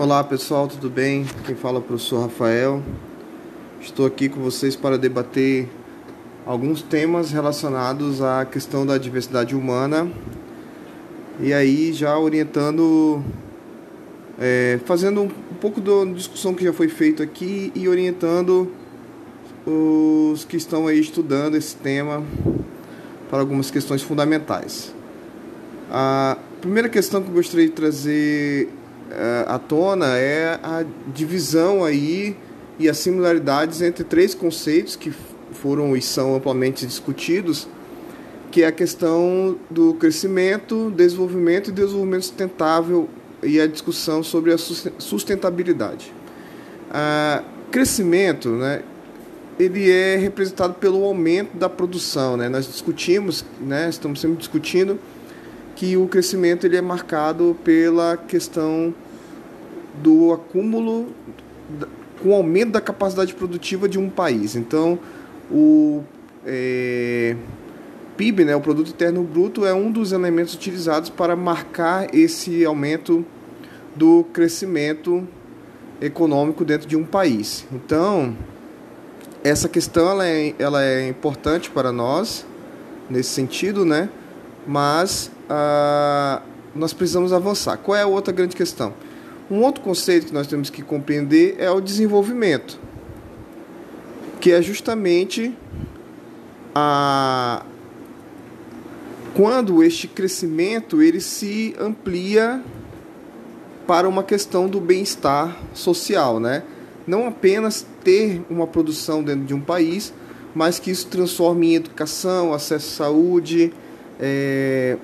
Olá pessoal, tudo bem? Quem fala é o professor Rafael. Estou aqui com vocês para debater alguns temas relacionados à questão da diversidade humana e aí já orientando, é, fazendo um pouco da discussão que já foi feita aqui e orientando os que estão aí estudando esse tema para algumas questões fundamentais. A primeira questão que eu gostaria de trazer à tona é a divisão aí e as similaridades entre três conceitos que foram e são amplamente discutidos, que é a questão do crescimento, desenvolvimento e desenvolvimento sustentável e a discussão sobre a sustentabilidade. Uh, crescimento, né, ele é representado pelo aumento da produção, né? Nós discutimos, né, estamos sempre discutindo que o crescimento ele é marcado pela questão do acúmulo com o aumento da capacidade produtiva de um país. Então, o é, PIB, né, o Produto Interno Bruto, é um dos elementos utilizados para marcar esse aumento do crescimento econômico dentro de um país. Então, essa questão ela é, ela é importante para nós nesse sentido, né? Mas ah, nós precisamos avançar. Qual é a outra grande questão? Um outro conceito que nós temos que compreender é o desenvolvimento, que é justamente a quando este crescimento ele se amplia para uma questão do bem-estar social, né? Não apenas ter uma produção dentro de um país, mas que isso transforme em educação, acesso à saúde, é,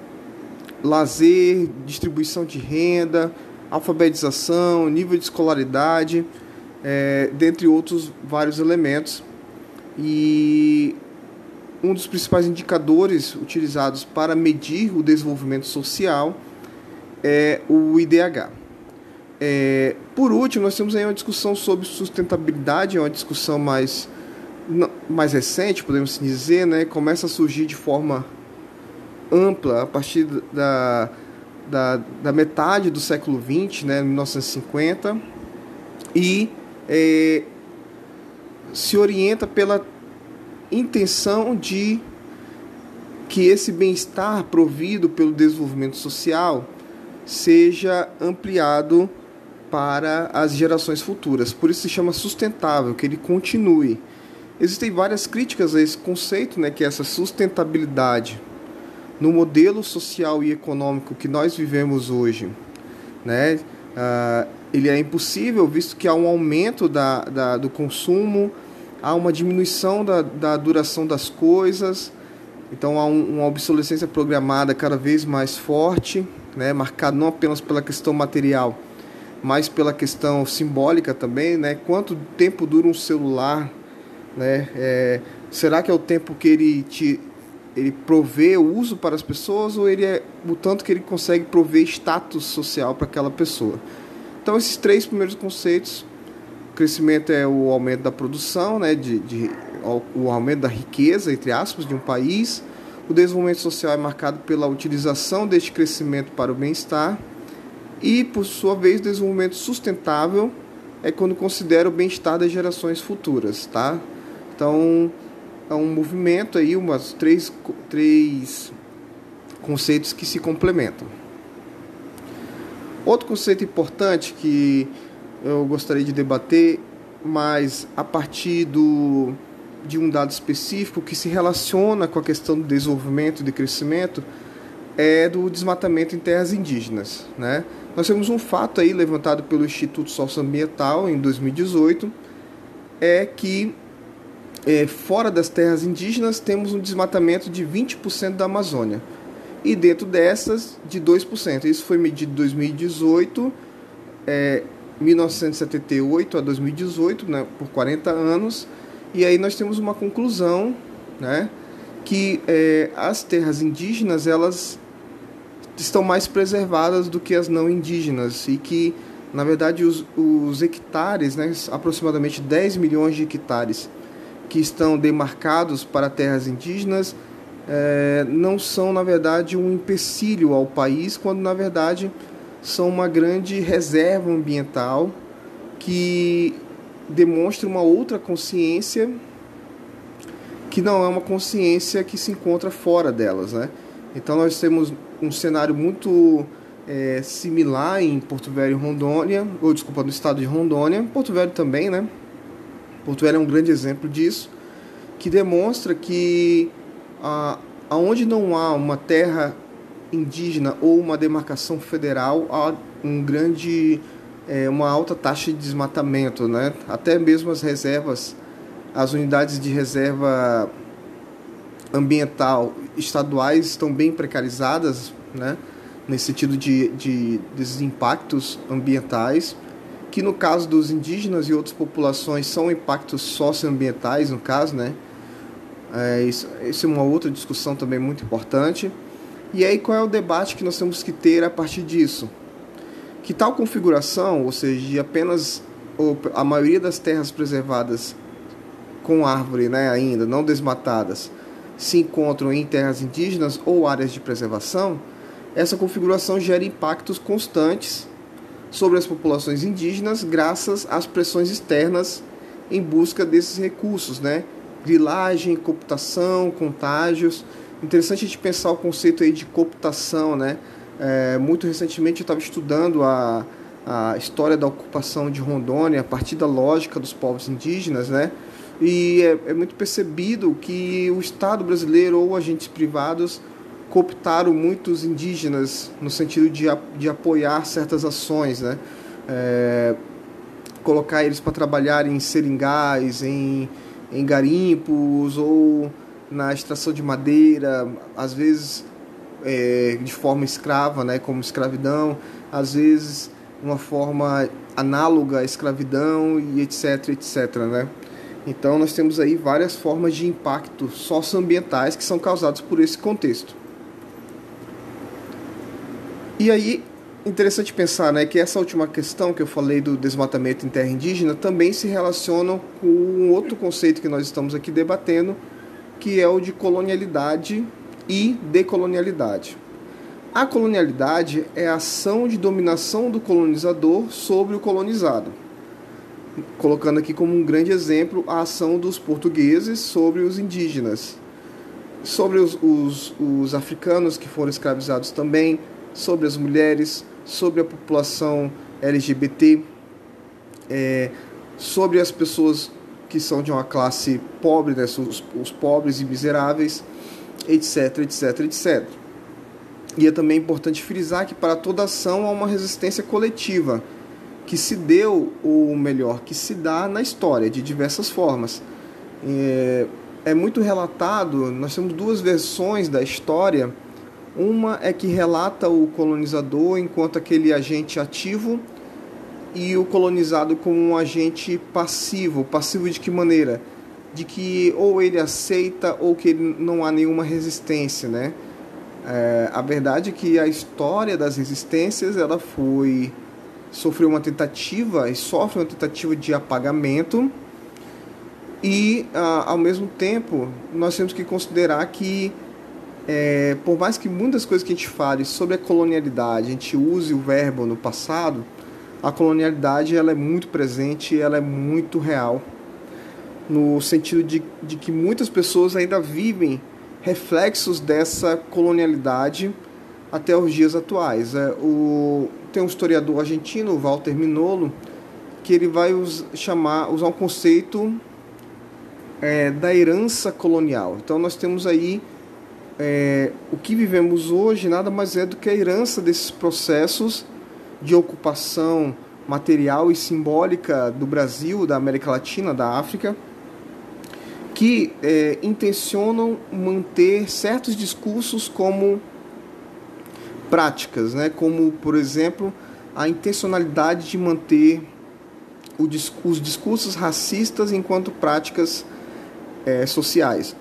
lazer, distribuição de renda, alfabetização, nível de escolaridade, é, dentre outros vários elementos. E um dos principais indicadores utilizados para medir o desenvolvimento social é o IDH. É, por último, nós temos aí uma discussão sobre sustentabilidade, é uma discussão mais, mais recente, podemos dizer, né? começa a surgir de forma ampla a partir da, da, da metade do século XX, né, 1950, e é, se orienta pela intenção de que esse bem-estar provido pelo desenvolvimento social seja ampliado para as gerações futuras. Por isso se chama sustentável, que ele continue. Existem várias críticas a esse conceito, né, que é essa sustentabilidade no modelo social e econômico que nós vivemos hoje, né? Uh, ele é impossível, visto que há um aumento da, da do consumo, há uma diminuição da, da duração das coisas, então há um, uma obsolescência programada cada vez mais forte, né? marcado não apenas pela questão material, mas pela questão simbólica também, né? Quanto tempo dura um celular, né? É, será que é o tempo que ele te ele provê o uso para as pessoas ou ele é o tanto que ele consegue prover status social para aquela pessoa. Então esses três primeiros conceitos, crescimento é o aumento da produção, né, de, de o aumento da riqueza entre aspas de um país. O desenvolvimento social é marcado pela utilização deste crescimento para o bem-estar e, por sua vez, o desenvolvimento sustentável é quando considera o bem-estar das gerações futuras, tá? Então, a um movimento aí, umas três, três conceitos que se complementam. Outro conceito importante que eu gostaria de debater, mas a partir do, de um dado específico que se relaciona com a questão do desenvolvimento e de crescimento, é do desmatamento em terras indígenas. Né? Nós temos um fato aí levantado pelo Instituto Socioambiental em 2018, é que é, fora das terras indígenas, temos um desmatamento de 20% da Amazônia. E dentro dessas, de 2%. Isso foi medido em 2018, é, 1978 a 2018, né, por 40 anos. E aí nós temos uma conclusão, né, que é, as terras indígenas, elas estão mais preservadas do que as não indígenas e que na verdade os, os hectares, né, aproximadamente 10 milhões de hectares que estão demarcados para terras indígenas é, não são, na verdade, um empecilho ao país, quando, na verdade, são uma grande reserva ambiental que demonstra uma outra consciência que não é uma consciência que se encontra fora delas, né? Então nós temos um cenário muito é, similar em Porto Velho e Rondônia, ou desculpa, no estado de Rondônia, Porto Velho também, né? Porto Velho é um grande exemplo disso, que demonstra que a, aonde não há uma terra indígena ou uma demarcação federal, há um grande, é, uma alta taxa de desmatamento, né? Até mesmo as reservas as unidades de reserva ambiental estaduais estão bem precarizadas, né? nesse sentido de, de desses impactos ambientais, que no caso dos indígenas e outras populações são impactos socioambientais, no caso, né? É, isso, isso é uma outra discussão também muito importante. E aí qual é o debate que nós temos que ter a partir disso? Que tal configuração, ou seja, de apenas a maioria das terras preservadas com árvore né, ainda não desmatadas se encontram em terras indígenas ou áreas de preservação, essa configuração gera impactos constantes sobre as populações indígenas graças às pressões externas em busca desses recursos, né? Grilagem, cooptação, contágios. Interessante a gente pensar o conceito aí de cooptação, né? É, muito recentemente eu estava estudando a, a história da ocupação de Rondônia a partir da lógica dos povos indígenas, né? E é, é muito percebido que o Estado brasileiro ou agentes privados cooptaram muitos indígenas no sentido de, de apoiar certas ações, né? É, colocar eles para trabalhar em seringais, em, em garimpos ou na extração de madeira, às vezes é, de forma escrava, né, como escravidão, às vezes uma forma análoga à escravidão e etc, etc, né? Então nós temos aí várias formas de impacto socioambientais que são causados por esse contexto. E aí, interessante pensar né, que essa última questão que eu falei do desmatamento em terra indígena também se relaciona com um outro conceito que nós estamos aqui debatendo, que é o de colonialidade e decolonialidade. A colonialidade é a ação de dominação do colonizador sobre o colonizado colocando aqui como um grande exemplo a ação dos portugueses sobre os indígenas, sobre os, os, os africanos que foram escravizados também, sobre as mulheres, sobre a população LGBT, é, sobre as pessoas que são de uma classe pobre, né, os, os pobres e miseráveis, etc, etc, etc. E é também importante frisar que para toda ação há uma resistência coletiva que se deu o melhor que se dá na história de diversas formas. É, é muito relatado, nós temos duas versões da história. Uma é que relata o colonizador enquanto aquele agente ativo e o colonizado como um agente passivo. Passivo de que maneira? De que ou ele aceita ou que não há nenhuma resistência, né? É, a verdade é que a história das resistências ela foi sofreu uma tentativa e sofre uma tentativa de apagamento e ah, ao mesmo tempo nós temos que considerar que é, por mais que muitas coisas que a gente fale sobre a colonialidade a gente use o verbo no passado a colonialidade ela é muito presente ela é muito real no sentido de, de que muitas pessoas ainda vivem reflexos dessa colonialidade até os dias atuais. É, o, tem um historiador argentino, Walter Minolo, que ele vai us, chamar, usar um conceito é, da herança colonial. Então nós temos aí é, o que vivemos hoje nada mais é do que a herança desses processos de ocupação material e simbólica do Brasil, da América Latina, da África, que é, intencionam manter certos discursos como práticas, né? como, por exemplo, a intencionalidade de manter os discursos racistas enquanto práticas é, sociais.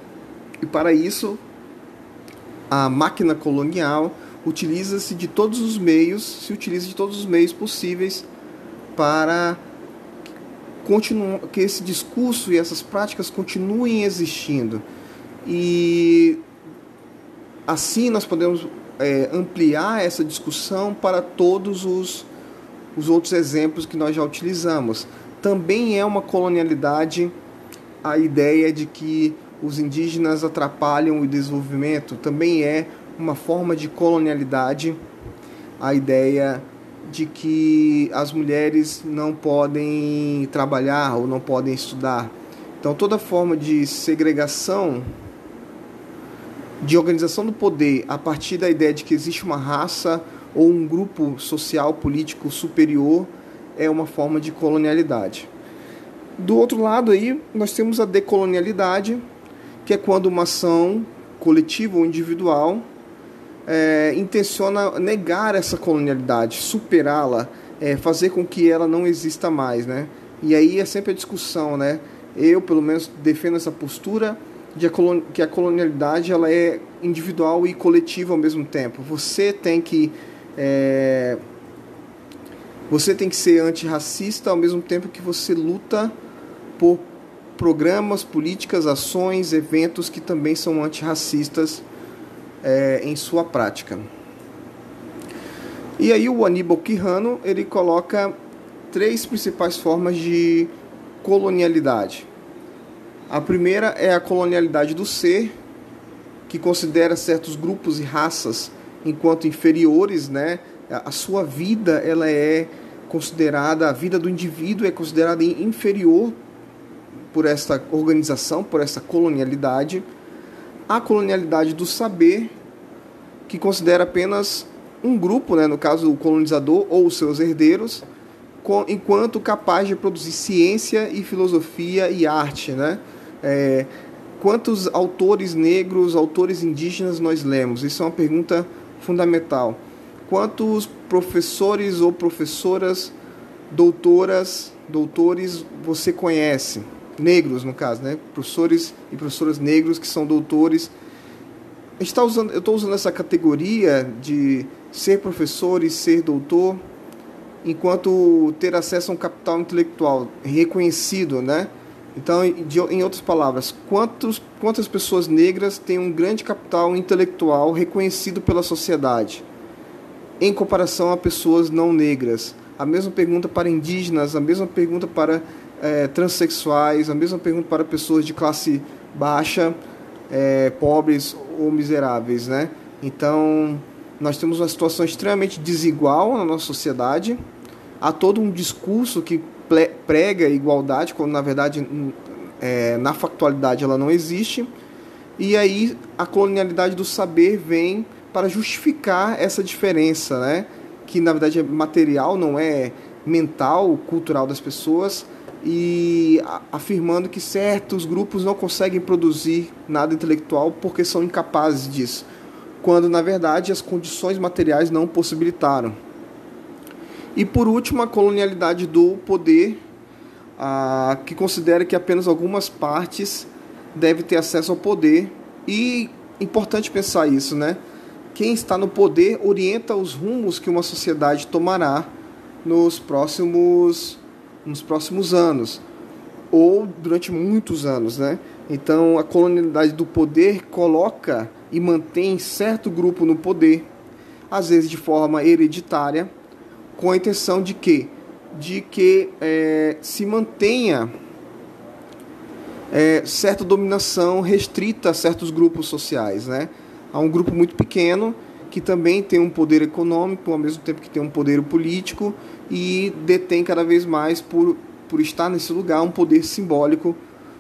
E para isso, a máquina colonial utiliza-se de todos os meios, se utiliza de todos os meios possíveis para que esse discurso e essas práticas continuem existindo. E assim nós podemos é, ampliar essa discussão para todos os, os outros exemplos que nós já utilizamos. Também é uma colonialidade a ideia de que os indígenas atrapalham o desenvolvimento, também é uma forma de colonialidade a ideia de que as mulheres não podem trabalhar ou não podem estudar. Então, toda forma de segregação, de organização do poder a partir da ideia de que existe uma raça ou um grupo social político superior é uma forma de colonialidade. Do outro lado aí, nós temos a decolonialidade, que é quando uma ação coletiva ou individual é, intenciona negar essa colonialidade, superá-la, é, fazer com que ela não exista mais, né? E aí é sempre a discussão, né? Eu, pelo menos, defendo essa postura de que a colonialidade ela é individual e coletiva ao mesmo tempo. Você tem que é, você tem que ser antirracista ao mesmo tempo que você luta por programas, políticas, ações, eventos que também são antirracistas é, em sua prática. E aí o Aníbal Quirrano ele coloca três principais formas de colonialidade. A primeira é a colonialidade do ser, que considera certos grupos e raças enquanto inferiores, né? A sua vida ela é considerada, a vida do indivíduo é considerada inferior por essa organização, por essa colonialidade a colonialidade do saber, que considera apenas um grupo, né, no caso o colonizador ou os seus herdeiros, enquanto capaz de produzir ciência e filosofia e arte. Né? É, quantos autores negros, autores indígenas nós lemos? Isso é uma pergunta fundamental. Quantos professores ou professoras, doutoras, doutores você conhece? Negros no caso, né? Professores e professoras negros que são doutores. A gente tá usando, eu estou usando essa categoria de ser professor e ser doutor, enquanto ter acesso a um capital intelectual reconhecido, né? Então, em outras palavras, quantos, quantas pessoas negras têm um grande capital intelectual reconhecido pela sociedade, em comparação a pessoas não negras? A mesma pergunta para indígenas, a mesma pergunta para é, transexuais, a mesma pergunta para pessoas de classe baixa, é, pobres ou miseráveis, né? Então, nós temos uma situação extremamente desigual na nossa sociedade. Há todo um discurso que prega igualdade, quando na verdade é, na factualidade ela não existe. E aí a colonialidade do saber vem para justificar essa diferença, né? Que na verdade é material, não é mental, cultural das pessoas, e afirmando que certos grupos não conseguem produzir nada intelectual porque são incapazes disso, quando na verdade as condições materiais não possibilitaram. E por último, a colonialidade do poder, a, que considera que apenas algumas partes devem ter acesso ao poder. E importante pensar isso, né? Quem está no poder orienta os rumos que uma sociedade tomará nos próximos nos próximos anos ou durante muitos anos, né? Então a colonialidade do poder coloca e mantém certo grupo no poder, às vezes de forma hereditária, com a intenção de que de que é, se mantenha é, certa dominação restrita a certos grupos sociais, né? Há um grupo muito pequeno que também tem um poder econômico, ao mesmo tempo que tem um poder político e detém cada vez mais, por, por estar nesse lugar, um poder simbólico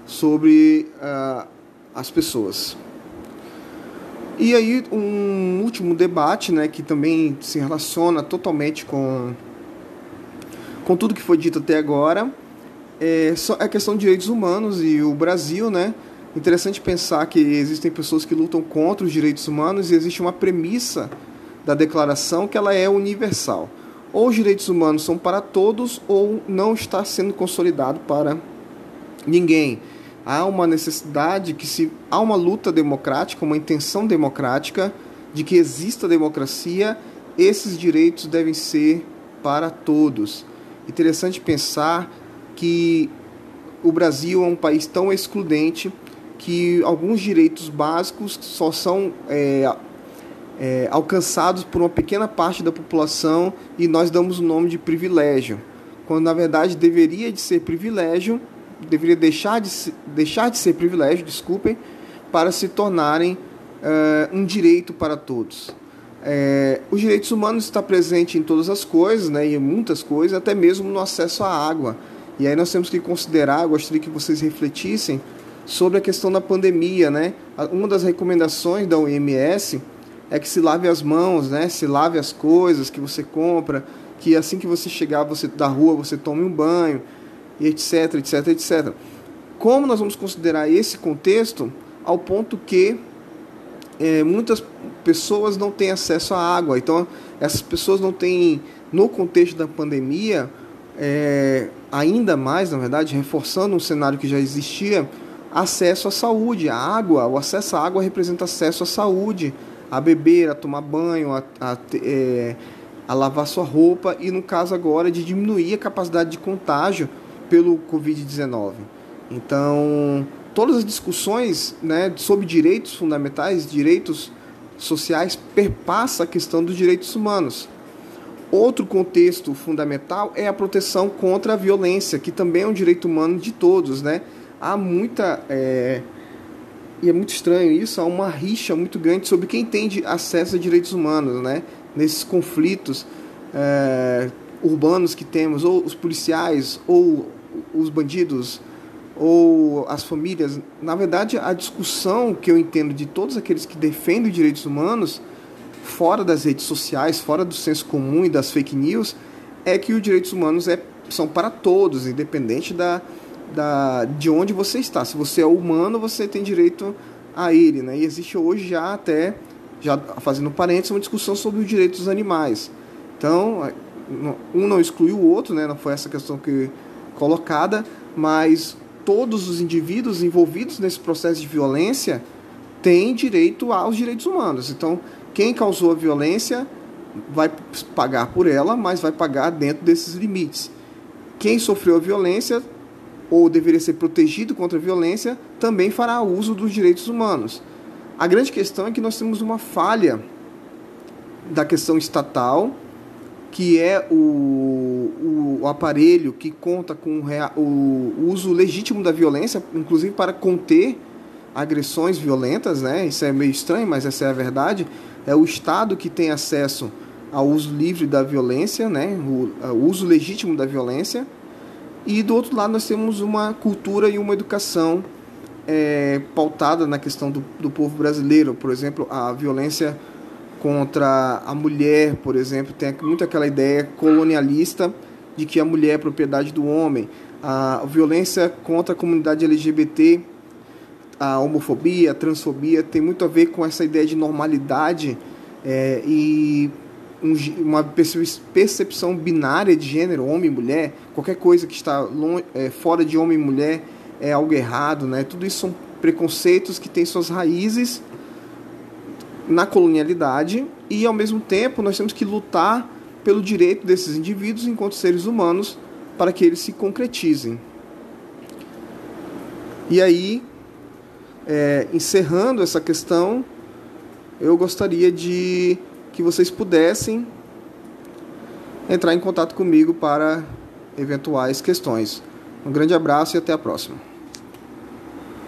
sobre uh, as pessoas. E aí um último debate, né, que também se relaciona totalmente com, com tudo que foi dito até agora, é, é a questão de direitos humanos e o Brasil, né, interessante pensar que existem pessoas que lutam contra os direitos humanos e existe uma premissa da declaração que ela é universal. Ou os direitos humanos são para todos ou não está sendo consolidado para ninguém. Há uma necessidade que se há uma luta democrática, uma intenção democrática de que exista democracia, esses direitos devem ser para todos. Interessante pensar que o Brasil é um país tão excludente que alguns direitos básicos só são é, é, alcançados por uma pequena parte da população e nós damos o nome de privilégio, quando na verdade deveria de ser privilégio, deveria deixar de, deixar de ser privilégio, desculpem, para se tornarem uh, um direito para todos. É, os direitos humanos está presente em todas as coisas, né, em muitas coisas, até mesmo no acesso à água. E aí nós temos que considerar, gostaria que vocês refletissem sobre a questão da pandemia, né? Uma das recomendações da OMS é que se lave as mãos, né? Se lave as coisas que você compra, que assim que você chegar você da rua você tome um banho, e etc, etc, etc. Como nós vamos considerar esse contexto ao ponto que é, muitas pessoas não têm acesso à água. Então, essas pessoas não têm, no contexto da pandemia, é, ainda mais, na verdade, reforçando um cenário que já existia, acesso à saúde. A água, o acesso à água representa acesso à saúde, a beber, a tomar banho, a, a, é, a lavar sua roupa e, no caso agora, de diminuir a capacidade de contágio pelo Covid-19. Então, todas as discussões né, sobre direitos fundamentais, direitos sociais, perpassa a questão dos direitos humanos. Outro contexto fundamental é a proteção contra a violência, que também é um direito humano de todos. Né? Há muita. É, e é muito estranho isso, há uma rixa muito grande sobre quem tem acesso a direitos humanos, né? nesses conflitos é, urbanos que temos, ou os policiais, ou os bandidos, ou as famílias, na verdade, a discussão que eu entendo de todos aqueles que defendem os direitos humanos, fora das redes sociais, fora do senso comum e das fake news, é que os direitos humanos é, são para todos, independente da, da, de onde você está. Se você é humano, você tem direito a ele. Né? E existe hoje já até, já fazendo parênteses, uma discussão sobre os direitos dos animais. Então, um não exclui o outro, né? não foi essa questão que colocada, mas todos os indivíduos envolvidos nesse processo de violência têm direito aos direitos humanos. Então, quem causou a violência vai pagar por ela, mas vai pagar dentro desses limites. Quem sofreu a violência ou deveria ser protegido contra a violência também fará uso dos direitos humanos. A grande questão é que nós temos uma falha da questão estatal que é o, o aparelho que conta com o uso legítimo da violência, inclusive para conter agressões violentas, né? Isso é meio estranho, mas essa é a verdade. É o Estado que tem acesso ao uso livre da violência, né? O, uso legítimo da violência. E do outro lado nós temos uma cultura e uma educação é, pautada na questão do, do povo brasileiro, por exemplo, a violência contra a mulher, por exemplo, tem muito aquela ideia colonialista de que a mulher é propriedade do homem. A violência contra a comunidade LGBT, a homofobia, a transfobia, tem muito a ver com essa ideia de normalidade é, e um, uma percepção binária de gênero, homem e mulher. Qualquer coisa que está longe, é, fora de homem e mulher é algo errado, né? Tudo isso são preconceitos que têm suas raízes na colonialidade e ao mesmo tempo nós temos que lutar pelo direito desses indivíduos enquanto seres humanos para que eles se concretizem. E aí, é, encerrando essa questão, eu gostaria de que vocês pudessem entrar em contato comigo para eventuais questões. Um grande abraço e até a próxima.